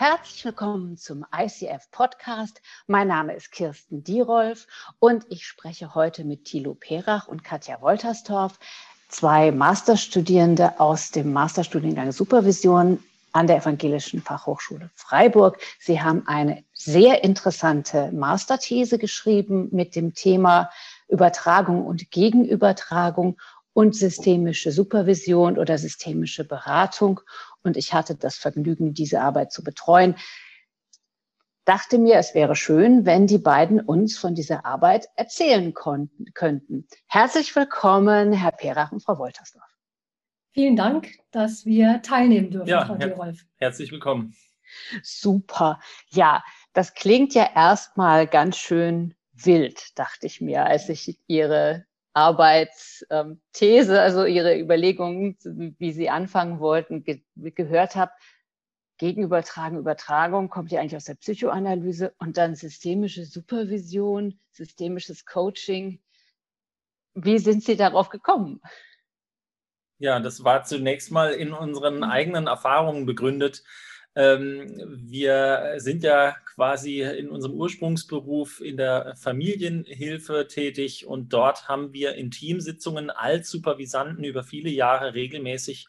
Herzlich willkommen zum ICF Podcast. Mein Name ist Kirsten Dierolf und ich spreche heute mit Thilo Perach und Katja Wolterstorff, zwei Masterstudierende aus dem Masterstudiengang Supervision an der Evangelischen Fachhochschule Freiburg. Sie haben eine sehr interessante Masterthese geschrieben mit dem Thema Übertragung und Gegenübertragung und systemische Supervision oder systemische Beratung und ich hatte das Vergnügen, diese Arbeit zu betreuen. Dachte mir, es wäre schön, wenn die beiden uns von dieser Arbeit erzählen konnten, könnten. Herzlich willkommen, Herr Perach und Frau Woltersdorf. Vielen Dank, dass wir teilnehmen dürfen, ja, Frau her Herzlich willkommen. Super. Ja, das klingt ja erstmal ganz schön wild, dachte ich mir, als ich Ihre Arbeitsthese, also Ihre Überlegungen, wie Sie anfangen wollten, ge gehört habe. Gegenübertragen, Übertragung kommt ja eigentlich aus der Psychoanalyse und dann systemische Supervision, systemisches Coaching. Wie sind Sie darauf gekommen? Ja, das war zunächst mal in unseren eigenen Erfahrungen begründet. Ähm, wir sind ja quasi in unserem Ursprungsberuf in der Familienhilfe tätig und dort haben wir in Teamsitzungen als Supervisanten über viele Jahre regelmäßig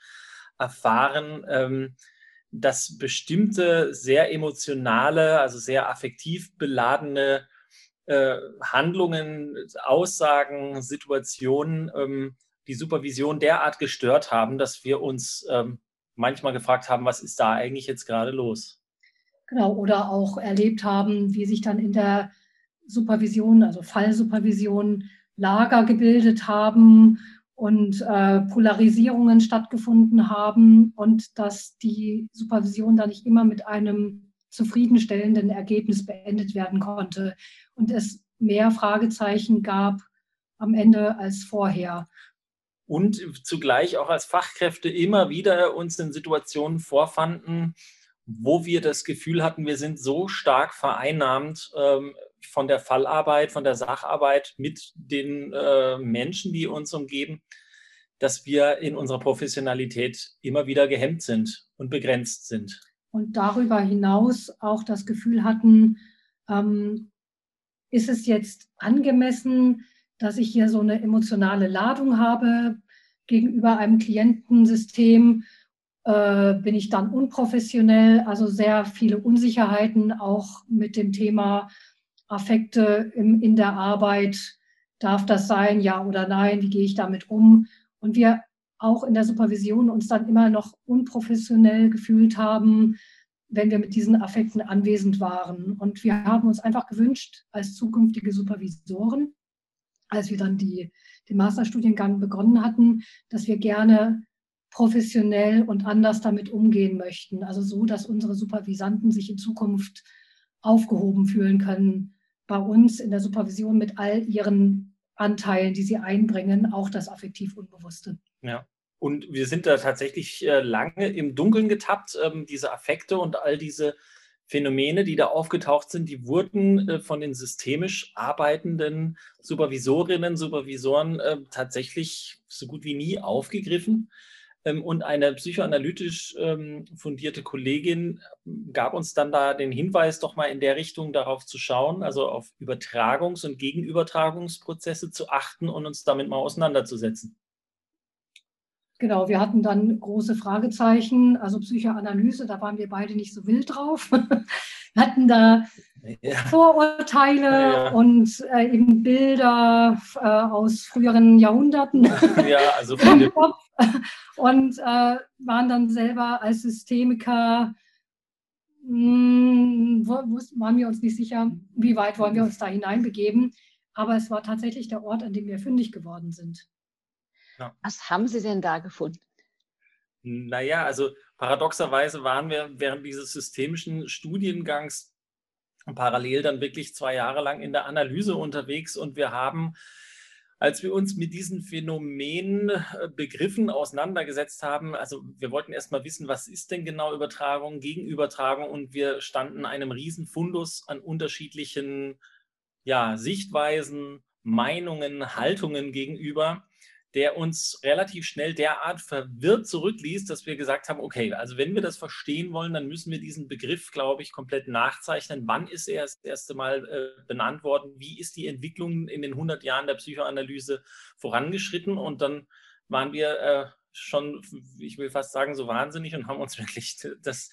erfahren, ähm, dass bestimmte sehr emotionale, also sehr affektiv beladene äh, Handlungen, Aussagen, Situationen ähm, die Supervision derart gestört haben, dass wir uns manchmal gefragt haben, was ist da eigentlich jetzt gerade los? Genau, oder auch erlebt haben, wie sich dann in der Supervision, also Fallsupervision, Lager gebildet haben und äh, Polarisierungen stattgefunden haben und dass die Supervision dann nicht immer mit einem zufriedenstellenden Ergebnis beendet werden konnte und es mehr Fragezeichen gab am Ende als vorher und zugleich auch als Fachkräfte immer wieder uns in Situationen vorfanden, wo wir das Gefühl hatten, wir sind so stark vereinnahmt ähm, von der Fallarbeit, von der Sacharbeit mit den äh, Menschen, die uns umgeben, dass wir in unserer Professionalität immer wieder gehemmt sind und begrenzt sind. Und darüber hinaus auch das Gefühl hatten, ähm, ist es jetzt angemessen, dass ich hier so eine emotionale Ladung habe gegenüber einem Klientensystem, äh, bin ich dann unprofessionell, also sehr viele Unsicherheiten auch mit dem Thema Affekte im, in der Arbeit. Darf das sein, ja oder nein? Wie gehe ich damit um? Und wir auch in der Supervision uns dann immer noch unprofessionell gefühlt haben, wenn wir mit diesen Affekten anwesend waren. Und wir haben uns einfach gewünscht, als zukünftige Supervisoren, als wir dann die, den Masterstudiengang begonnen hatten, dass wir gerne professionell und anders damit umgehen möchten. Also so, dass unsere Supervisanten sich in Zukunft aufgehoben fühlen können bei uns in der Supervision mit all ihren Anteilen, die sie einbringen, auch das affektiv Unbewusste. Ja. Und wir sind da tatsächlich äh, lange im Dunkeln getappt. Ähm, diese Affekte und all diese Phänomene, die da aufgetaucht sind, die wurden äh, von den systemisch arbeitenden Supervisorinnen, Supervisoren äh, tatsächlich so gut wie nie aufgegriffen. Ähm, und eine psychoanalytisch ähm, fundierte Kollegin ähm, gab uns dann da den Hinweis, doch mal in der Richtung darauf zu schauen, also auf Übertragungs- und Gegenübertragungsprozesse zu achten und uns damit mal auseinanderzusetzen. Genau, wir hatten dann große Fragezeichen, also Psychoanalyse, da waren wir beide nicht so wild drauf. wir hatten da ja. Vorurteile ja. und äh, eben Bilder äh, aus früheren Jahrhunderten ja, also im Kopf und äh, waren dann selber als Systemiker, mh, hm, waren wir uns nicht sicher, wie weit wollen wir uns da hineinbegeben. Aber es war tatsächlich der Ort, an dem wir fündig geworden sind. Ja. Was haben Sie denn da gefunden? Naja, also paradoxerweise waren wir während dieses systemischen Studiengangs parallel dann wirklich zwei Jahre lang in der Analyse unterwegs und wir haben, als wir uns mit diesen Phänomenen, äh, Begriffen auseinandergesetzt haben, also wir wollten erstmal wissen, was ist denn genau Übertragung, Gegenübertragung und wir standen einem riesen Fundus an unterschiedlichen ja, Sichtweisen, Meinungen, Haltungen gegenüber der uns relativ schnell derart verwirrt zurückließ, dass wir gesagt haben, okay, also wenn wir das verstehen wollen, dann müssen wir diesen Begriff, glaube ich, komplett nachzeichnen. Wann ist er das erste Mal äh, benannt worden? Wie ist die Entwicklung in den 100 Jahren der Psychoanalyse vorangeschritten? Und dann waren wir äh, schon, ich will fast sagen, so wahnsinnig und haben uns wirklich das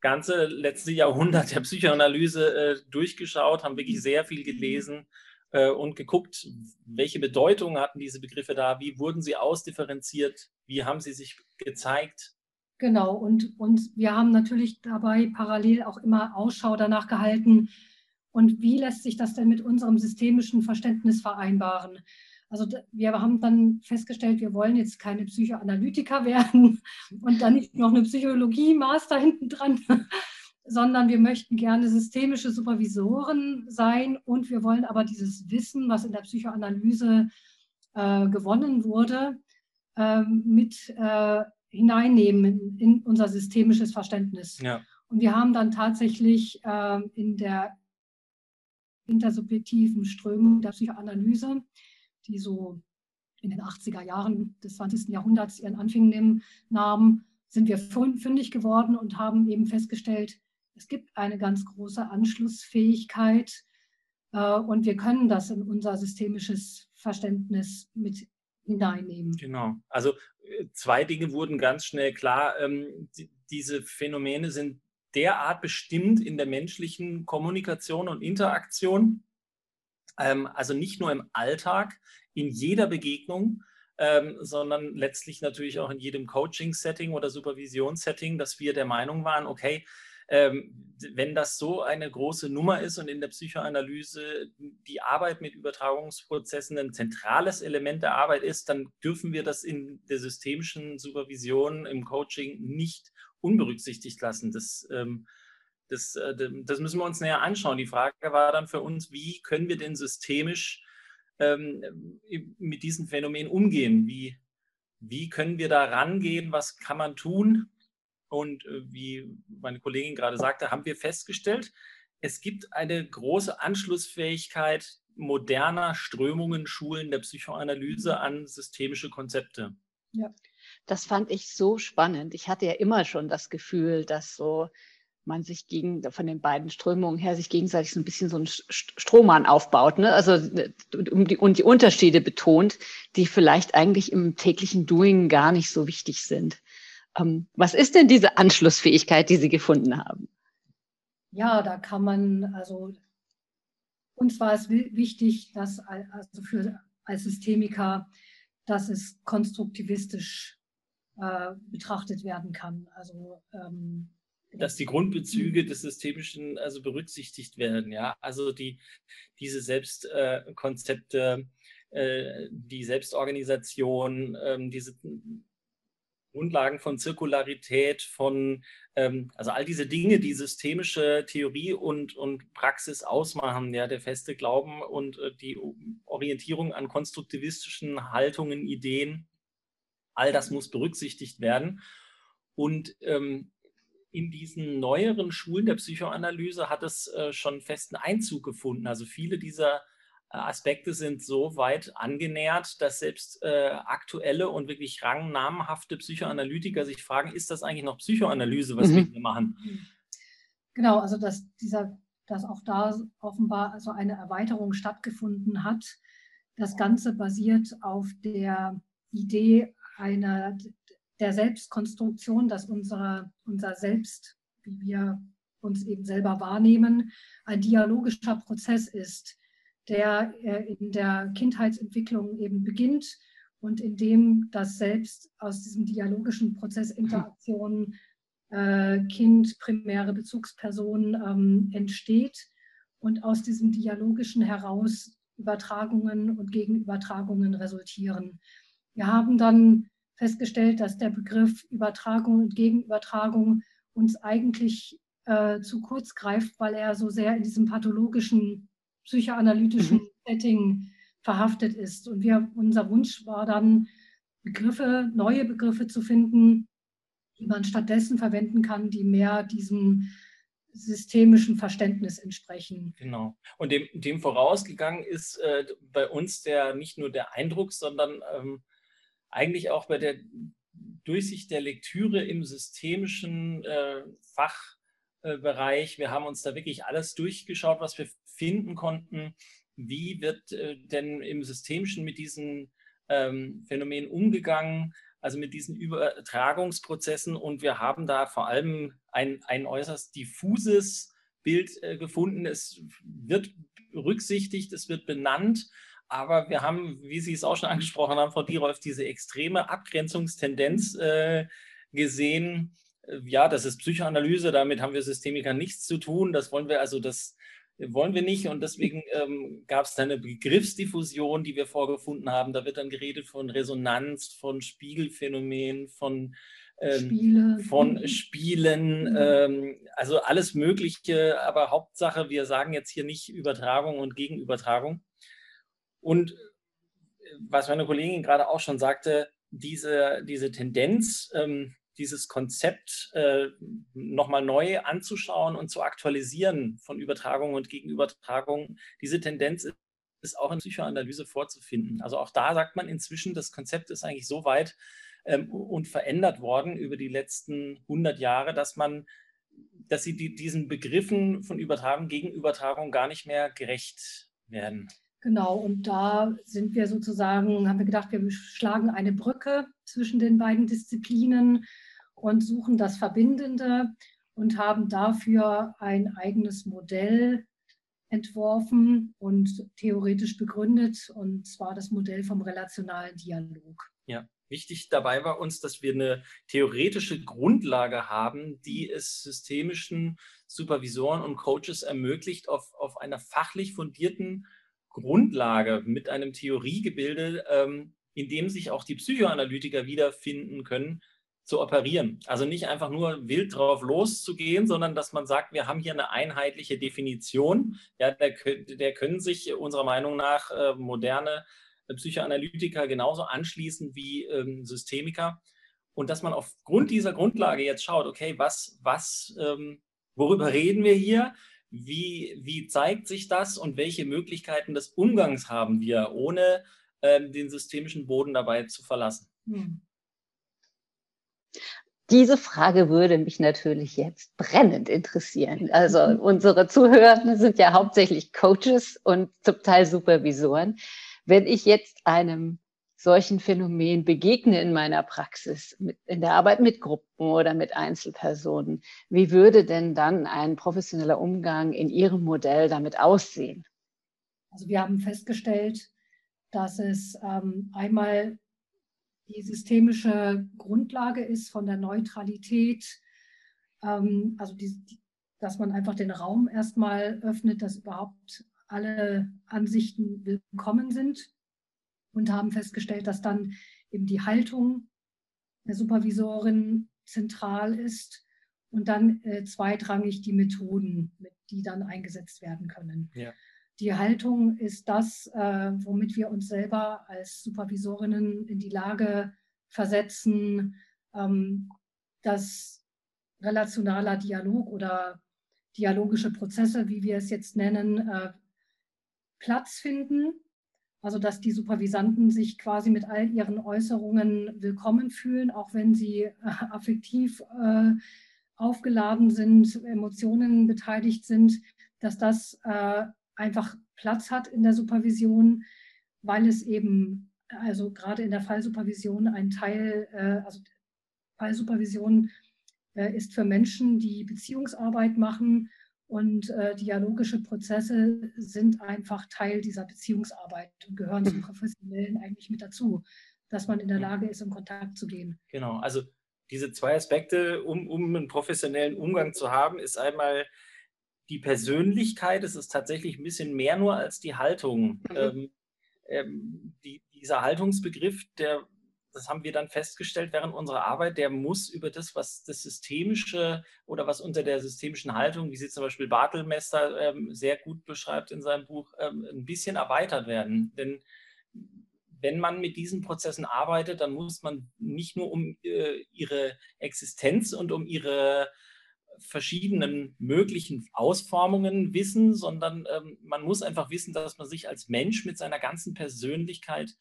ganze letzte Jahrhundert der Psychoanalyse äh, durchgeschaut, haben wirklich sehr viel gelesen äh, und geguckt, welche Bedeutung hatten diese Begriffe da, wie wurden sie ausdifferenziert, wie haben sie sich gezeigt. Genau, und, und wir haben natürlich dabei parallel auch immer Ausschau danach gehalten, und wie lässt sich das denn mit unserem systemischen Verständnis vereinbaren? Also wir haben dann festgestellt, wir wollen jetzt keine Psychoanalytiker werden und dann nicht noch eine Psychologie-Master hinten dran, sondern wir möchten gerne systemische Supervisoren sein und wir wollen aber dieses Wissen, was in der Psychoanalyse äh, gewonnen wurde, äh, mit äh, hineinnehmen in, in, unser systemisches Verständnis. Ja. Und wir haben dann tatsächlich ähm, in der intersubjektiven Strömung der Psychoanalyse, die so in den 80er Jahren des 20. Jahrhunderts ihren Anfang nahmen, sind wir fündig geworden und haben eben festgestellt, es gibt eine ganz große Anschlussfähigkeit äh, und wir können das in unser systemisches Verständnis mit hineinnehmen. Genau. Also äh, zwei Dinge wurden ganz schnell klar. Ähm, die, diese Phänomene sind derart bestimmt in der menschlichen Kommunikation und Interaktion, ähm, also nicht nur im Alltag, in jeder Begegnung, ähm, sondern letztlich natürlich auch in jedem Coaching-Setting oder Supervisionssetting, dass wir der Meinung waren, okay, ähm, wenn das so eine große Nummer ist und in der Psychoanalyse die Arbeit mit Übertragungsprozessen ein zentrales Element der Arbeit ist, dann dürfen wir das in der systemischen Supervision im Coaching nicht unberücksichtigt lassen. Das, ähm, das, äh, das müssen wir uns näher anschauen. Die Frage war dann für uns, wie können wir denn systemisch ähm, mit diesen Phänomenen umgehen? Wie, wie können wir da rangehen? Was kann man tun? Und äh, wie meine Kollegin gerade sagte, haben wir festgestellt, es gibt eine große Anschlussfähigkeit moderner Strömungen, Schulen der Psychoanalyse an systemische Konzepte. Ja, das fand ich so spannend. Ich hatte ja immer schon das Gefühl, dass so man sich gegen, von den beiden Strömungen her sich gegenseitig so ein bisschen so ein Strohmann aufbaut, ne? also um die, und die Unterschiede betont, die vielleicht eigentlich im täglichen Doing gar nicht so wichtig sind. Ähm, was ist denn diese Anschlussfähigkeit, die Sie gefunden haben? Ja, da kann man, also uns war es wichtig, dass also für als Systemiker, dass es konstruktivistisch äh, betrachtet werden kann. Also ähm, dass die Grundbezüge des Systemischen also berücksichtigt werden, ja. Also die, diese Selbstkonzepte, äh, äh, die Selbstorganisation, äh, diese Grundlagen von Zirkularität, von, ähm, also all diese Dinge, die systemische Theorie und, und Praxis ausmachen, ja, der feste Glauben und äh, die Orientierung an konstruktivistischen Haltungen, Ideen, all das muss berücksichtigt werden. Und ähm, in diesen neueren Schulen der Psychoanalyse hat es äh, schon festen Einzug gefunden. Also viele dieser Aspekte sind so weit angenähert, dass selbst äh, aktuelle und wirklich rangnamenhafte Psychoanalytiker sich fragen, ist das eigentlich noch Psychoanalyse, was mhm. wir hier machen? Genau, also dass dieser, dass auch da offenbar also eine Erweiterung stattgefunden hat. Das Ganze basiert auf der Idee einer der Selbstkonstruktion, dass unser, unser Selbst, wie wir uns eben selber wahrnehmen, ein dialogischer Prozess ist der äh, in der Kindheitsentwicklung eben beginnt und in dem das Selbst aus diesem dialogischen Prozess Interaktion äh, Kind, primäre Bezugsperson ähm, entsteht und aus diesem dialogischen heraus Übertragungen und Gegenübertragungen resultieren. Wir haben dann festgestellt, dass der Begriff Übertragung und Gegenübertragung uns eigentlich äh, zu kurz greift, weil er so sehr in diesem pathologischen psychoanalytischen mhm. Setting verhaftet ist. Und wir, unser Wunsch war dann, Begriffe, neue Begriffe zu finden, die man stattdessen verwenden kann, die mehr diesem systemischen Verständnis entsprechen. Genau. Und dem, dem vorausgegangen ist äh, bei uns der nicht nur der Eindruck, sondern ähm, eigentlich auch bei der Durchsicht der Lektüre im systemischen äh, Fachbereich. Wir haben uns da wirklich alles durchgeschaut, was wir finden konnten. Wie wird äh, denn im Systemischen mit diesen ähm, Phänomenen umgegangen? also mit diesen Übertragungsprozessen. Und wir haben da vor allem ein, ein äußerst diffuses Bild äh, gefunden. Es wird berücksichtigt, es wird benannt, aber wir haben, wie Sie es auch schon angesprochen haben, Frau Dierolf, diese extreme Abgrenzungstendenz äh, gesehen. Äh, ja, das ist Psychoanalyse, damit haben wir Systemiker nichts zu tun. Das wollen wir also, das wollen wir nicht. Und deswegen ähm, gab es da eine Begriffsdiffusion, die wir vorgefunden haben. Da wird dann geredet von Resonanz, von Spiegelphänomen, von ähm, Spiele. von mhm. Spielen, mhm. ähm, also alles Mögliche. Aber Hauptsache, wir sagen jetzt hier nicht Übertragung und Gegenübertragung. Und äh, was meine Kollegin gerade auch schon sagte, diese, diese Tendenz, ähm, dieses Konzept äh, nochmal neu anzuschauen und zu aktualisieren von Übertragung und Gegenübertragung. Diese Tendenz ist auch in Psychoanalyse vorzufinden. Also auch da sagt man inzwischen, das Konzept ist eigentlich so weit ähm, und verändert worden über die letzten 100 Jahre, dass man, dass sie die, diesen Begriffen von Übertragung, Gegenübertragung gar nicht mehr gerecht werden. Genau, und da sind wir sozusagen, haben wir gedacht, wir schlagen eine Brücke zwischen den beiden Disziplinen und suchen das Verbindende und haben dafür ein eigenes Modell entworfen und theoretisch begründet, und zwar das Modell vom relationalen Dialog. Ja, wichtig dabei war uns, dass wir eine theoretische Grundlage haben, die es systemischen Supervisoren und Coaches ermöglicht, auf, auf einer fachlich fundierten Grundlage mit einem Theoriegebilde, ähm, in dem sich auch die Psychoanalytiker wiederfinden können, zu operieren. Also nicht einfach nur wild drauf loszugehen, sondern dass man sagt, wir haben hier eine einheitliche Definition. Ja, der, der können sich unserer Meinung nach äh, moderne Psychoanalytiker genauso anschließen wie ähm, Systemiker. Und dass man aufgrund dieser Grundlage jetzt schaut, okay, was, was, ähm, worüber reden wir hier? Wie, wie zeigt sich das und welche Möglichkeiten des Umgangs haben wir, ohne ähm, den systemischen Boden dabei zu verlassen? Hm. Diese Frage würde mich natürlich jetzt brennend interessieren. Also unsere Zuhörenden sind ja hauptsächlich Coaches und zum Teil Supervisoren. Wenn ich jetzt einem solchen Phänomen begegne in meiner Praxis, mit, in der Arbeit mit Gruppen oder mit Einzelpersonen, wie würde denn dann ein professioneller Umgang in Ihrem Modell damit aussehen? Also wir haben festgestellt, dass es ähm, einmal die systemische Grundlage ist von der Neutralität, ähm, also die, dass man einfach den Raum erstmal öffnet, dass überhaupt alle Ansichten willkommen sind und haben festgestellt, dass dann eben die Haltung der Supervisorin zentral ist und dann äh, zweitrangig die Methoden, die dann eingesetzt werden können. Ja. Die Haltung ist das, äh, womit wir uns selber als Supervisorinnen in die Lage versetzen, ähm, dass relationaler Dialog oder dialogische Prozesse, wie wir es jetzt nennen, äh, Platz finden. Also dass die Supervisanten sich quasi mit all ihren Äußerungen willkommen fühlen, auch wenn sie äh, affektiv äh, aufgeladen sind, Emotionen beteiligt sind, dass das äh, einfach Platz hat in der Supervision, weil es eben, also gerade in der Fallsupervision ein Teil, äh, also Fallsupervision äh, ist für Menschen, die Beziehungsarbeit machen und äh, dialogische Prozesse sind einfach Teil dieser Beziehungsarbeit und gehören zum mhm. Professionellen eigentlich mit dazu, dass man in der Lage ist, in Kontakt zu gehen. Genau, also diese zwei Aspekte, um, um einen professionellen Umgang zu haben, ist einmal die Persönlichkeit, es ist tatsächlich ein bisschen mehr nur als die Haltung. Mhm. Ähm, ähm, die, dieser Haltungsbegriff, der, das haben wir dann festgestellt während unserer Arbeit, der muss über das, was das Systemische oder was unter der systemischen Haltung, wie sie zum Beispiel Bartelmester ähm, sehr gut beschreibt in seinem Buch, ähm, ein bisschen erweitert werden. Denn wenn man mit diesen Prozessen arbeitet, dann muss man nicht nur um äh, ihre Existenz und um ihre verschiedenen möglichen Ausformungen wissen, sondern ähm, man muss einfach wissen, dass man sich als Mensch mit seiner ganzen Persönlichkeit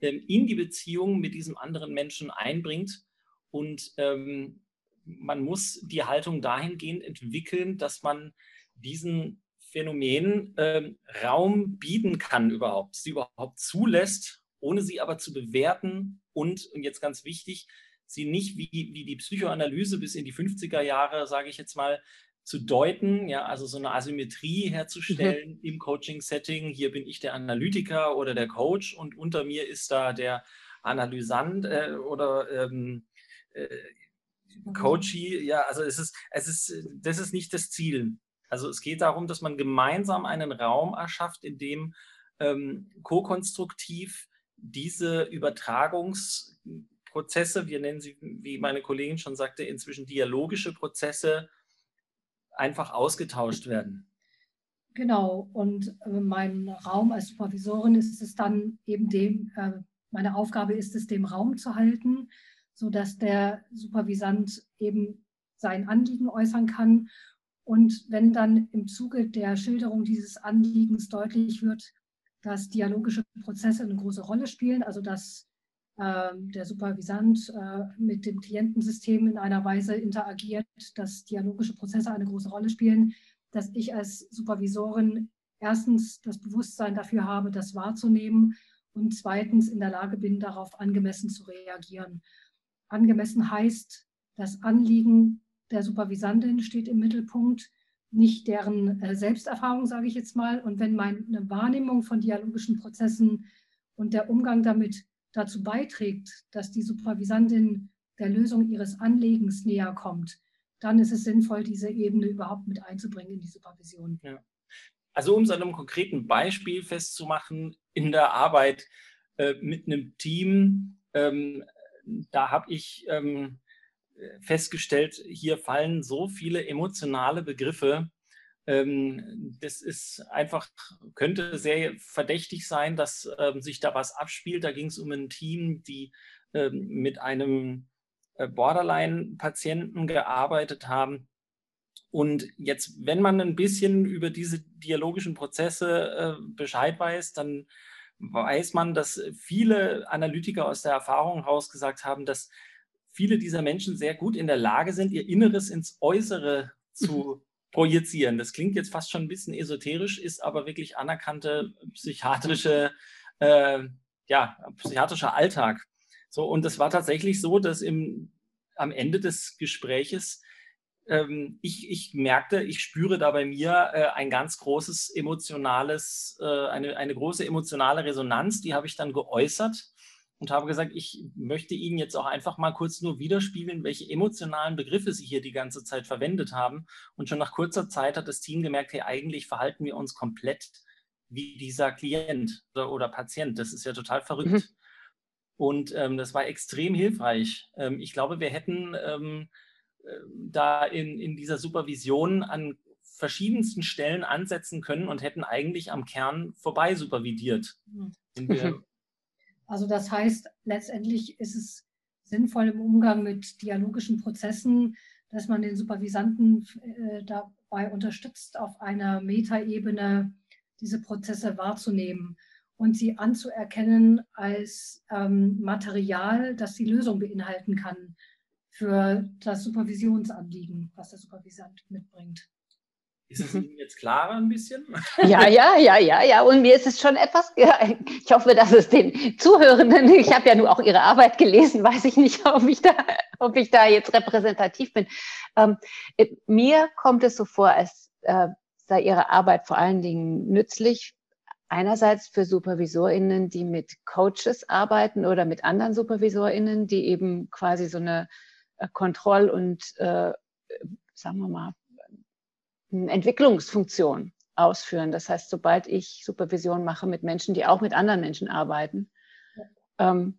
ähm, in die Beziehung mit diesem anderen Menschen einbringt. Und ähm, man muss die Haltung dahingehend entwickeln, dass man diesen Phänomenen ähm, Raum bieten kann überhaupt, sie überhaupt zulässt, ohne sie aber zu bewerten und, und jetzt ganz wichtig, sie nicht wie, wie die Psychoanalyse bis in die 50er Jahre, sage ich jetzt mal, zu deuten, ja, also so eine Asymmetrie herzustellen mhm. im Coaching-Setting. Hier bin ich der Analytiker oder der Coach und unter mir ist da der Analysant äh, oder ähm, äh, Coachee. Ja, also es ist, es ist, das ist nicht das Ziel. Also es geht darum, dass man gemeinsam einen Raum erschafft, in dem ähm, ko-konstruktiv diese Übertragungsprozesse, wir nennen sie, wie meine Kollegin schon sagte, inzwischen dialogische Prozesse einfach ausgetauscht werden. Genau, und äh, mein Raum als Supervisorin ist es dann eben dem, äh, meine Aufgabe ist es, dem Raum zu halten, sodass der Supervisant eben sein Anliegen äußern kann. Und wenn dann im Zuge der Schilderung dieses Anliegens deutlich wird, dass dialogische Prozesse eine große Rolle spielen, also dass der Supervisant äh, mit dem Klientensystem in einer Weise interagiert, dass dialogische Prozesse eine große Rolle spielen, dass ich als Supervisorin erstens das Bewusstsein dafür habe, das wahrzunehmen und zweitens in der Lage bin, darauf angemessen zu reagieren. Angemessen heißt, das Anliegen der Supervisantin steht im Mittelpunkt, nicht deren äh, Selbsterfahrung, sage ich jetzt mal. Und wenn meine Wahrnehmung von dialogischen Prozessen und der Umgang damit dazu beiträgt, dass die Supervisantin der Lösung ihres Anliegens näher kommt, dann ist es sinnvoll, diese Ebene überhaupt mit einzubringen in die Supervision. Ja. Also um es an einem konkreten Beispiel festzumachen, in der Arbeit äh, mit einem Team, ähm, da habe ich ähm, festgestellt, hier fallen so viele emotionale Begriffe, das ist einfach, könnte sehr verdächtig sein, dass ähm, sich da was abspielt. Da ging es um ein Team, die ähm, mit einem äh, Borderline-Patienten gearbeitet haben. Und jetzt, wenn man ein bisschen über diese dialogischen Prozesse äh, Bescheid weiß, dann weiß man, dass viele Analytiker aus der Erfahrung heraus gesagt haben, dass viele dieser Menschen sehr gut in der Lage sind, ihr Inneres ins Äußere zu projizieren. Das klingt jetzt fast schon ein bisschen esoterisch, ist aber wirklich anerkannte psychiatrische, äh, ja, psychiatrischer Alltag. So, und es war tatsächlich so, dass im, am Ende des Gespräches ähm, ich, ich merkte, ich spüre da bei mir äh, ein ganz großes emotionales, äh, eine, eine große emotionale Resonanz, die habe ich dann geäußert und habe gesagt, ich möchte Ihnen jetzt auch einfach mal kurz nur widerspiegeln, welche emotionalen Begriffe Sie hier die ganze Zeit verwendet haben. Und schon nach kurzer Zeit hat das Team gemerkt, hey, eigentlich verhalten wir uns komplett wie dieser Klient oder, oder Patient. Das ist ja total verrückt. Mhm. Und ähm, das war extrem hilfreich. Ähm, ich glaube, wir hätten ähm, äh, da in, in dieser Supervision an verschiedensten Stellen ansetzen können und hätten eigentlich am Kern vorbei supervidiert. Mhm. Wir Also das heißt, letztendlich ist es sinnvoll im Umgang mit dialogischen Prozessen, dass man den Supervisanten äh, dabei unterstützt, auf einer Metaebene diese Prozesse wahrzunehmen und sie anzuerkennen als ähm, Material, das die Lösung beinhalten kann für das Supervisionsanliegen, was der Supervisant mitbringt. Ist es Ihnen jetzt klarer ein bisschen? Ja, ja, ja, ja, ja. Und mir ist es schon etwas, ich hoffe, dass es den Zuhörenden, ich habe ja nur auch Ihre Arbeit gelesen, weiß ich nicht, ob ich da, ob ich da jetzt repräsentativ bin. Ähm, mir kommt es so vor, als äh, sei Ihre Arbeit vor allen Dingen nützlich. Einerseits für SupervisorInnen, die mit Coaches arbeiten oder mit anderen SupervisorInnen, die eben quasi so eine äh, Kontroll- und, äh, sagen wir mal, Entwicklungsfunktion ausführen. Das heißt, sobald ich Supervision mache mit Menschen, die auch mit anderen Menschen arbeiten ähm,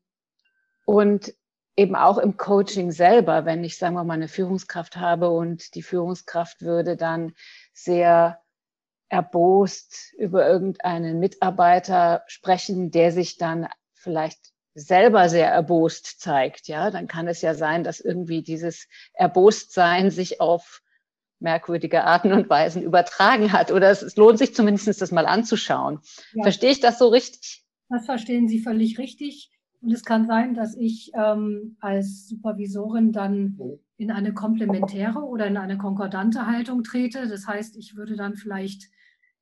und eben auch im Coaching selber, wenn ich, sagen wir mal, eine Führungskraft habe und die Führungskraft würde dann sehr erbost über irgendeinen Mitarbeiter sprechen, der sich dann vielleicht selber sehr erbost zeigt, ja, dann kann es ja sein, dass irgendwie dieses Erbostsein sich auf merkwürdige Arten und Weisen übertragen hat. Oder es, es lohnt sich zumindest, das mal anzuschauen. Ja. Verstehe ich das so richtig? Das verstehen Sie völlig richtig. Und es kann sein, dass ich ähm, als Supervisorin dann in eine komplementäre oder in eine konkordante Haltung trete. Das heißt, ich würde dann vielleicht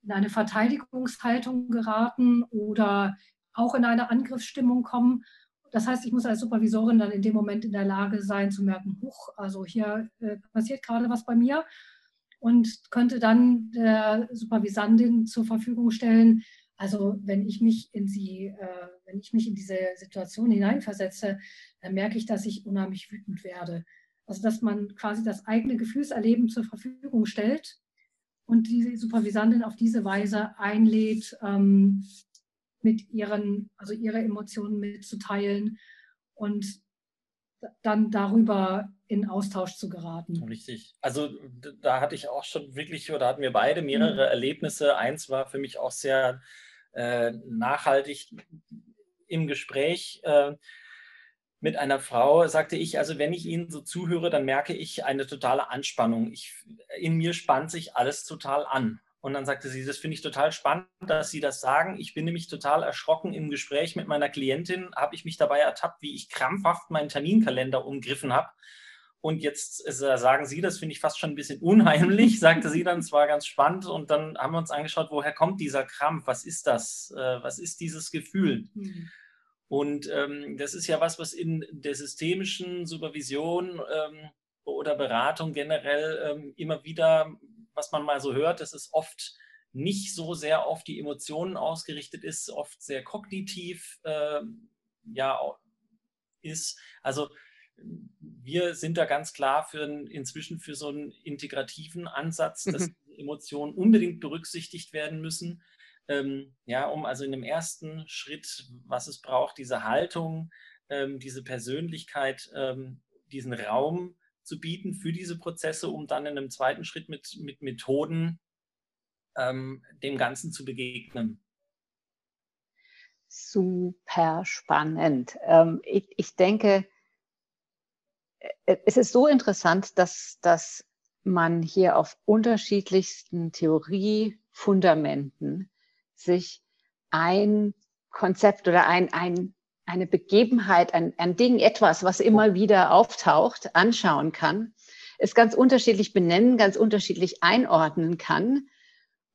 in eine Verteidigungshaltung geraten oder auch in eine Angriffsstimmung kommen. Das heißt, ich muss als Supervisorin dann in dem Moment in der Lage sein zu merken, huch, also hier äh, passiert gerade was bei mir und könnte dann der Supervisandin zur Verfügung stellen, also wenn ich mich in sie, äh, wenn ich mich in diese Situation hineinversetze, dann merke ich, dass ich unheimlich wütend werde. Also dass man quasi das eigene Gefühlserleben zur Verfügung stellt und die Supervisandin auf diese Weise einlädt, ähm, mit ihren, also ihre Emotionen mitzuteilen und dann darüber in Austausch zu geraten. Richtig. Also da hatte ich auch schon wirklich, oder hatten wir beide mehrere mhm. Erlebnisse. Eins war für mich auch sehr äh, nachhaltig im Gespräch äh, mit einer Frau, sagte ich, also wenn ich Ihnen so zuhöre, dann merke ich eine totale Anspannung. Ich, in mir spannt sich alles total an. Und dann sagte sie, das finde ich total spannend, dass Sie das sagen. Ich bin nämlich total erschrocken im Gespräch mit meiner Klientin, habe ich mich dabei ertappt, wie ich krampfhaft meinen Terminkalender umgriffen habe und jetzt äh, sagen Sie, das finde ich fast schon ein bisschen unheimlich, sagte sie dann, es war ganz spannend. Und dann haben wir uns angeschaut, woher kommt dieser Krampf? Was ist das? Äh, was ist dieses Gefühl? Mhm. Und ähm, das ist ja was, was in der systemischen Supervision ähm, oder Beratung generell ähm, immer wieder, was man mal so hört, dass es oft nicht so sehr auf die Emotionen ausgerichtet ist, oft sehr kognitiv äh, ja, ist. Also wir sind da ganz klar für ein, inzwischen für so einen integrativen Ansatz, dass mhm. Emotionen unbedingt berücksichtigt werden müssen. Ähm, ja, um also in dem ersten Schritt, was es braucht, diese Haltung, ähm, diese Persönlichkeit, ähm, diesen Raum zu bieten für diese Prozesse, um dann in einem zweiten Schritt mit, mit Methoden ähm, dem Ganzen zu begegnen. Super spannend. Ähm, ich, ich denke, äh, es ist so interessant, dass, dass man hier auf unterschiedlichsten Theoriefundamenten sich ein Konzept oder ein, ein, eine Begebenheit, ein, ein Ding, etwas, was immer wieder auftaucht, anschauen kann, es ganz unterschiedlich benennen, ganz unterschiedlich einordnen kann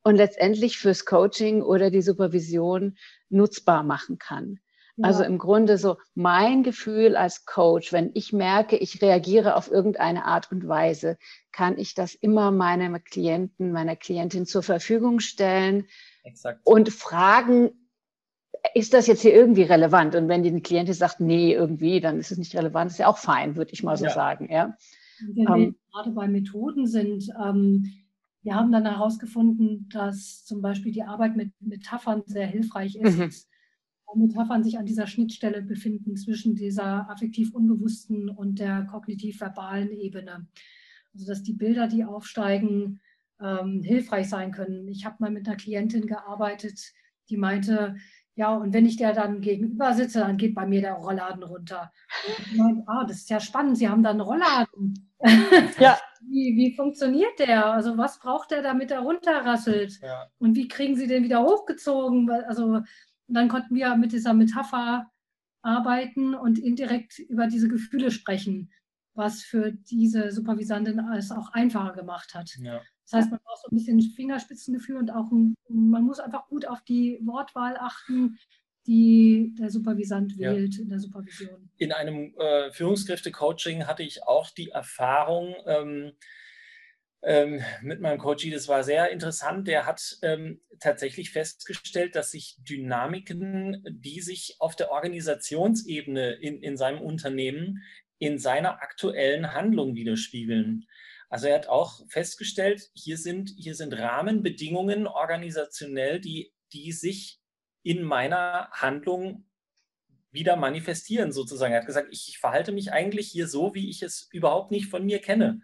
und letztendlich fürs Coaching oder die Supervision nutzbar machen kann. Also im Grunde so mein Gefühl als Coach, wenn ich merke, ich reagiere auf irgendeine Art und Weise, kann ich das immer meinem Klienten, meiner Klientin zur Verfügung stellen Exakt. und fragen, ist das jetzt hier irgendwie relevant? Und wenn die Klientin sagt, nee, irgendwie, dann ist es nicht relevant, ist ja auch fein, würde ich mal so ja. sagen. Ja. Wenn wir ähm, gerade bei Methoden sind, ähm, wir haben dann herausgefunden, dass zum Beispiel die Arbeit mit Metaphern sehr hilfreich ist. Mhm Metaphern sich an dieser Schnittstelle befinden zwischen dieser affektiv unbewussten und der kognitiv-verbalen Ebene. Also dass die Bilder, die aufsteigen, ähm, hilfreich sein können. Ich habe mal mit einer Klientin gearbeitet, die meinte, ja, und wenn ich der dann gegenüber sitze, dann geht bei mir der Rollladen runter. Und ich meinte, ah, das ist ja spannend, Sie haben da einen Rollladen. Ja. wie, wie funktioniert der? Also was braucht der, damit er runterrasselt? Ja. Und wie kriegen Sie den wieder hochgezogen? Also dann konnten wir mit dieser Metapher arbeiten und indirekt über diese Gefühle sprechen, was für diese Supervisandin es auch einfacher gemacht hat. Ja. Das heißt, man braucht so ein bisschen Fingerspitzengefühl und auch ein, man muss einfach gut auf die Wortwahl achten, die der Supervisant wählt ja. in der Supervision. In einem äh, Führungskräfte-Coaching hatte ich auch die Erfahrung, ähm, ähm, mit meinem Coach, das war sehr interessant. Der hat ähm, tatsächlich festgestellt, dass sich Dynamiken, die sich auf der Organisationsebene in, in seinem Unternehmen in seiner aktuellen Handlung widerspiegeln. Also er hat auch festgestellt, hier sind, hier sind Rahmenbedingungen organisationell, die, die sich in meiner Handlung wieder manifestieren, sozusagen. Er hat gesagt, ich, ich verhalte mich eigentlich hier so, wie ich es überhaupt nicht von mir kenne.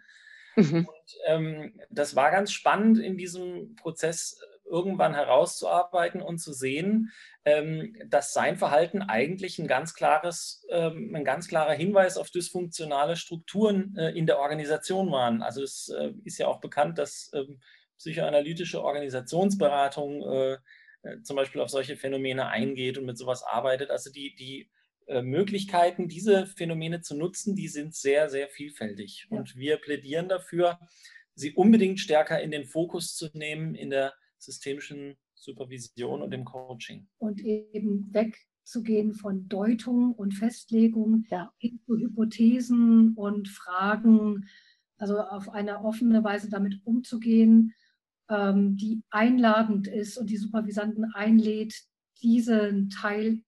Mhm. Und ähm, das war ganz spannend in diesem Prozess irgendwann herauszuarbeiten und zu sehen, ähm, dass sein Verhalten eigentlich ein ganz klares, ähm, ein ganz klarer Hinweis auf dysfunktionale Strukturen äh, in der Organisation waren. Also es äh, ist ja auch bekannt, dass ähm, psychoanalytische Organisationsberatung äh, zum Beispiel auf solche Phänomene eingeht und mit sowas arbeitet. Also die, die Möglichkeiten, diese Phänomene zu nutzen, die sind sehr, sehr vielfältig. Ja. Und wir plädieren dafür, sie unbedingt stärker in den Fokus zu nehmen in der systemischen Supervision und im Coaching. Und eben wegzugehen von Deutung und Festlegung ja. hin zu Hypothesen und Fragen, also auf eine offene Weise damit umzugehen, ähm, die einladend ist und die Supervisanten einlädt, diesen Teil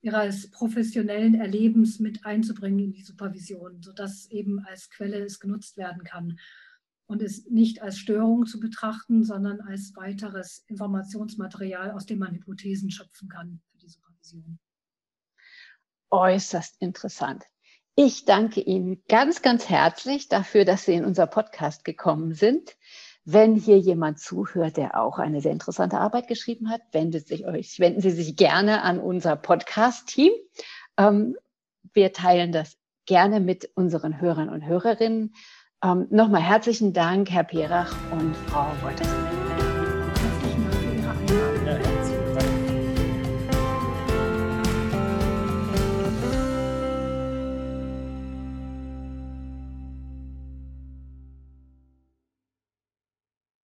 ihres professionellen Erlebens mit einzubringen in die Supervision, sodass eben als Quelle es genutzt werden kann und es nicht als Störung zu betrachten, sondern als weiteres Informationsmaterial, aus dem man Hypothesen schöpfen kann für die Supervision. Äußerst interessant. Ich danke Ihnen ganz, ganz herzlich dafür, dass Sie in unser Podcast gekommen sind. Wenn hier jemand zuhört, der auch eine sehr interessante Arbeit geschrieben hat, wendet sich euch, wenden Sie sich gerne an unser Podcast-Team. Ähm, wir teilen das gerne mit unseren Hörern und Hörerinnen. Ähm, Nochmal herzlichen Dank, Herr Perach und Frau Wolters.